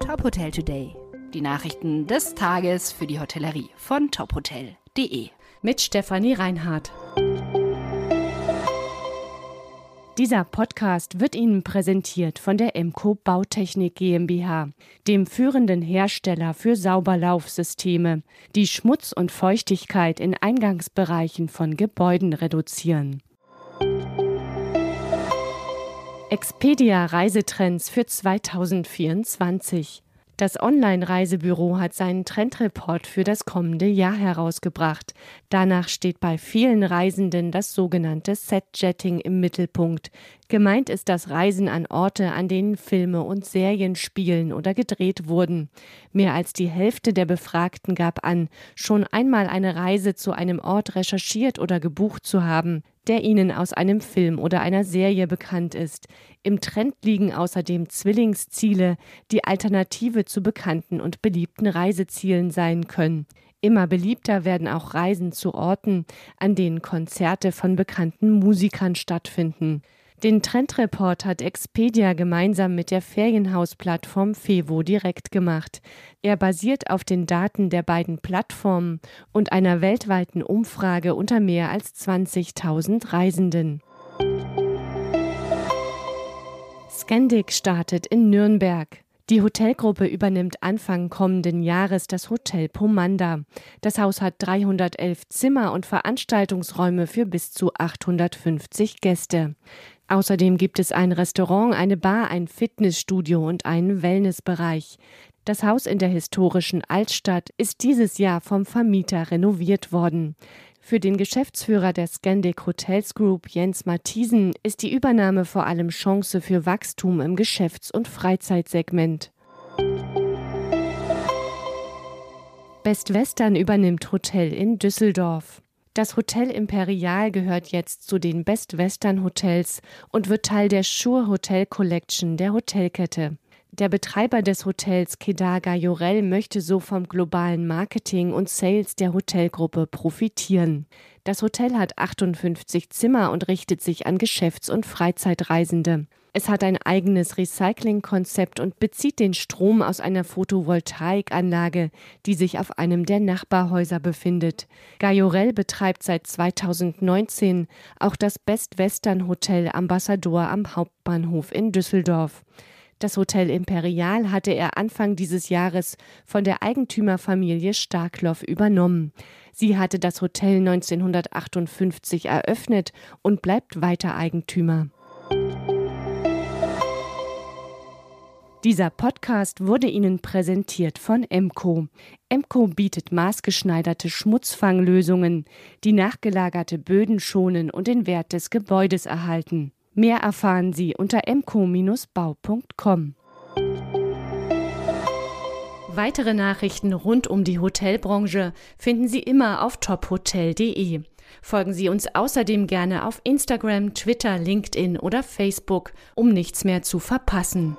Top Hotel Today. Die Nachrichten des Tages für die Hotellerie von tophotel.de. Mit Stefanie Reinhardt. Dieser Podcast wird Ihnen präsentiert von der Emco Bautechnik GmbH, dem führenden Hersteller für Sauberlaufsysteme, die Schmutz und Feuchtigkeit in Eingangsbereichen von Gebäuden reduzieren. Expedia Reisetrends für 2024. Das Online-Reisebüro hat seinen Trendreport für das kommende Jahr herausgebracht. Danach steht bei vielen Reisenden das sogenannte Set-Jetting im Mittelpunkt. Gemeint ist das Reisen an Orte, an denen Filme und Serien spielen oder gedreht wurden. Mehr als die Hälfte der Befragten gab an, schon einmal eine Reise zu einem Ort recherchiert oder gebucht zu haben der ihnen aus einem Film oder einer Serie bekannt ist. Im Trend liegen außerdem Zwillingsziele, die Alternative zu bekannten und beliebten Reisezielen sein können. Immer beliebter werden auch Reisen zu Orten, an denen Konzerte von bekannten Musikern stattfinden. Den Trendreport hat Expedia gemeinsam mit der Ferienhausplattform Fevo direkt gemacht. Er basiert auf den Daten der beiden Plattformen und einer weltweiten Umfrage unter mehr als 20.000 Reisenden. Scandic startet in Nürnberg. Die Hotelgruppe übernimmt Anfang kommenden Jahres das Hotel Pomanda. Das Haus hat 311 Zimmer und Veranstaltungsräume für bis zu 850 Gäste. Außerdem gibt es ein Restaurant, eine Bar, ein Fitnessstudio und einen Wellnessbereich. Das Haus in der historischen Altstadt ist dieses Jahr vom Vermieter renoviert worden. Für den Geschäftsführer der Scandic Hotels Group Jens Matthiesen ist die Übernahme vor allem Chance für Wachstum im Geschäfts- und Freizeitsegment. Best Western übernimmt Hotel in Düsseldorf. Das Hotel Imperial gehört jetzt zu den Best Western Hotels und wird Teil der Schur Hotel Collection der Hotelkette. Der Betreiber des Hotels Kedaga Jorel möchte so vom globalen Marketing und Sales der Hotelgruppe profitieren. Das Hotel hat 58 Zimmer und richtet sich an Geschäfts- und Freizeitreisende. Es hat ein eigenes Recyclingkonzept und bezieht den Strom aus einer Photovoltaikanlage, die sich auf einem der Nachbarhäuser befindet. Gajorel betreibt seit 2019 auch das Best Western Hotel Ambassador am Hauptbahnhof in Düsseldorf. Das Hotel Imperial hatte er Anfang dieses Jahres von der Eigentümerfamilie Starkloff übernommen. Sie hatte das Hotel 1958 eröffnet und bleibt weiter Eigentümer. Dieser Podcast wurde Ihnen präsentiert von Emco. Emco bietet maßgeschneiderte Schmutzfanglösungen, die nachgelagerte Böden schonen und den Wert des Gebäudes erhalten. Mehr erfahren Sie unter emco-bau.com. Weitere Nachrichten rund um die Hotelbranche finden Sie immer auf tophotel.de. Folgen Sie uns außerdem gerne auf Instagram, Twitter, LinkedIn oder Facebook, um nichts mehr zu verpassen.